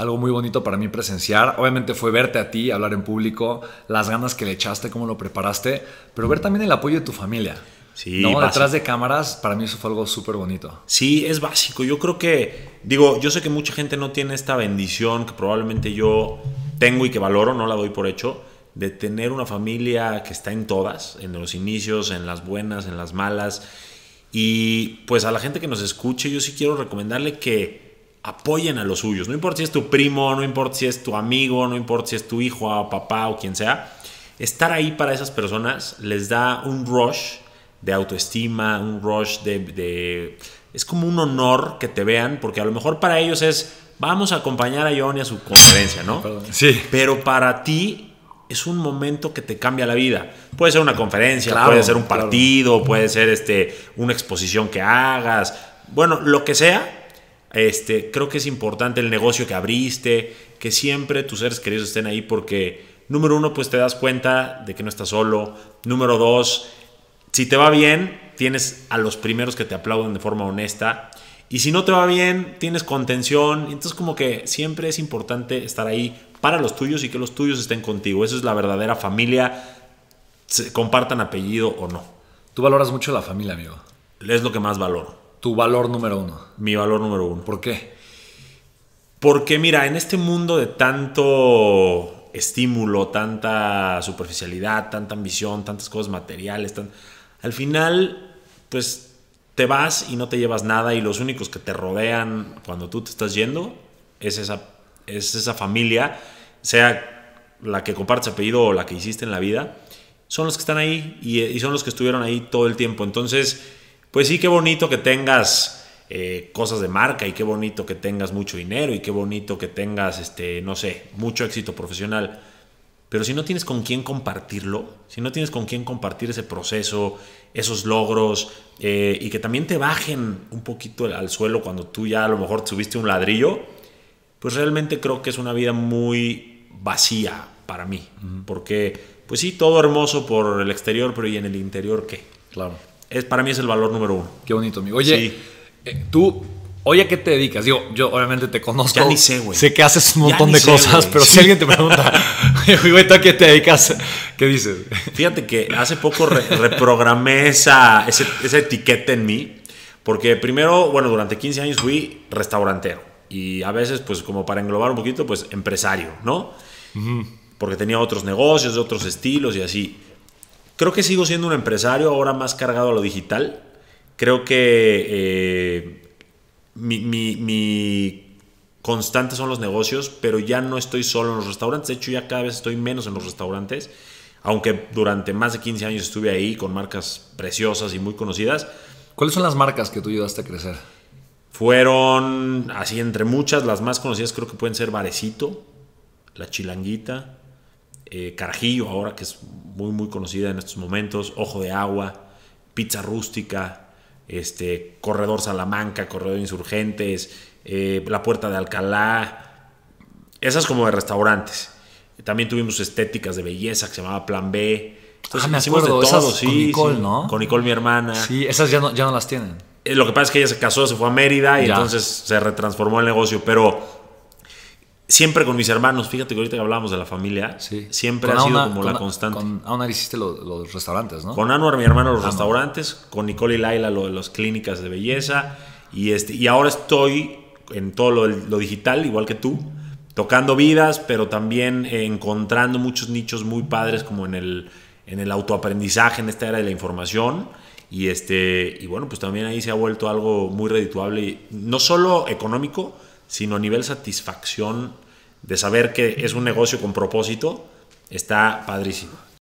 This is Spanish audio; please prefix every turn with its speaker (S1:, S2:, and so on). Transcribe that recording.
S1: algo muy bonito para mí presenciar. Obviamente fue verte a ti, hablar en público, las ganas que le echaste, cómo lo preparaste, pero ver también el apoyo de tu familia.
S2: Sí,
S1: ¿no? Detrás de cámaras, para mí eso fue algo súper bonito.
S2: Sí, es básico. Yo creo que, digo, yo sé que mucha gente no tiene esta bendición que probablemente yo tengo y que valoro, no la doy por hecho, de tener una familia que está en todas, en los inicios, en las buenas, en las malas. Y pues a la gente que nos escuche, yo sí quiero recomendarle que apoyen a los suyos. No importa si es tu primo, no importa si es tu amigo, no importa si es tu hijo, o papá o quien sea. Estar ahí para esas personas les da un rush de autoestima, un rush de, de- Es como un honor que te vean, porque a lo mejor para ellos es, vamos a acompañar a Johnny a su conferencia, ¿no?
S1: Perdón. Sí.
S2: Pero para ti es un momento que te cambia la vida. Puede ser una conferencia,
S1: Claro,
S2: puede ser un
S1: claro.
S2: partido, puede ser este, una exposición que hagas. Bueno, lo que sea, este, creo que es importante el negocio que abriste, que siempre tus seres queridos estén ahí porque, número uno, pues te das cuenta de que no estás solo. Número dos, si te va bien, tienes a los primeros que te aplauden de forma honesta. Y si no te va bien, tienes contención. Entonces como que siempre es importante estar ahí para los tuyos y que los tuyos estén contigo. Eso es la verdadera familia, se- compartan apellido o no.
S1: Tú valoras mucho la familia, amigo.
S2: Es lo que más valoro.
S1: Tu valor número uno.
S2: Mi valor número uno.
S1: ¿Por qué?
S2: Porque mira, en este mundo de tanto estímulo, tanta superficialidad, tanta ambición, tantas cosas materiales, tan- al final, pues te vas y no te llevas nada y los únicos que te rodean cuando tú te estás yendo es esa, es esa familia, sea la que compartes apellido o la que hiciste en la vida, son los que están ahí y, y son los que estuvieron ahí todo el tiempo. Entonces, pues sí, qué bonito que tengas eh, cosas de marca y qué bonito que tengas mucho dinero y qué bonito que tengas, este, no sé, mucho éxito profesional. Pero si no tienes con quién compartirlo, si no tienes con quién compartir ese proceso, esos logros, eh, y que también te bajen un poquito al suelo cuando tú ya a lo mejor te subiste un ladrillo, pues realmente creo que es una vida muy vacía para mí. Porque, pues sí, todo hermoso por el exterior, pero ¿y en el interior qué?
S1: Claro.
S2: Es, para mí es el valor número uno.
S1: Qué bonito, amigo. Oye,
S2: Sí.
S1: eh, tú, oye, ¿a qué te dedicas? Digo, yo obviamente te conozco.
S2: Ya ni sé, güey.
S1: Sé que haces un montón de
S2: sé,
S1: cosas, pero si alguien te pregunta, güey, ¿tú a qué te dedicas? ¿Qué dices?
S2: Fíjate que hace poco re- reprogramé esa, ese- esa etiqueta en mí, porque primero, bueno, durante 15 años fui restaurantero y a veces, pues como para englobar un poquito, pues empresario, ¿no? Porque tenía otros negocios, otros estilos y así. Creo que sigo siendo un empresario, ahora más cargado a lo digital. Creo que eh, mi, mi- mi constante son los negocios, pero ya no estoy solo en los restaurantes. De hecho, ya cada vez estoy menos en los restaurantes. Aunque durante más de 15 años estuve ahí con marcas preciosas y muy conocidas.
S1: ¿Cuáles son las marcas que tú ayudaste a crecer?
S2: Fueron, así entre muchas, las más conocidas creo que pueden ser Varecito, La Chilanguita, eh, Carajillo, ahora que es muy, muy conocida en estos momentos, Ojo de Agua, Pizza Rústica, este, Corredor Salamanca, Corredor Insurgentes, eh, La Puerta de Alcalá, esas como de restaurantes. También tuvimos estéticas de belleza que se llamaba Plan B. Entonces,
S1: Ah, me acuerdo,
S2: de todo,
S1: esas
S2: sí,
S1: con Nicole,
S2: sí.
S1: ¿no?
S2: Con Nicole, mi hermana.
S1: Sí, esas ya no, ya no las tienen.
S2: Eh, Lo que pasa es que ella se casó, se fue a Mérida y
S1: Ya.
S2: entonces se retransformó el negocio, pero siempre con mis hermanos, fíjate que ahorita que hablábamos de la familia,
S1: Sí.
S2: siempre
S1: Con
S2: ha sido
S1: Auna-
S2: como
S1: con-
S2: la constante. Con,
S1: Con Auna hiciste lo- los restaurantes, ¿no?
S2: Anuar, mi hermano, los restaurantes, con Nicole y Laila, lo de las clínicas de belleza, y, este, y ahora estoy en todo lo, lo digital, igual que tú, tocando vidas, pero también encontrando muchos nichos muy padres como en el, en el autoaprendizaje, en esta era de la información. Y, este, y bueno, pues también ahí se ha vuelto algo muy redituable, no solo económico, sino a nivel satisfacción de saber que es un negocio con propósito, está padrísimo.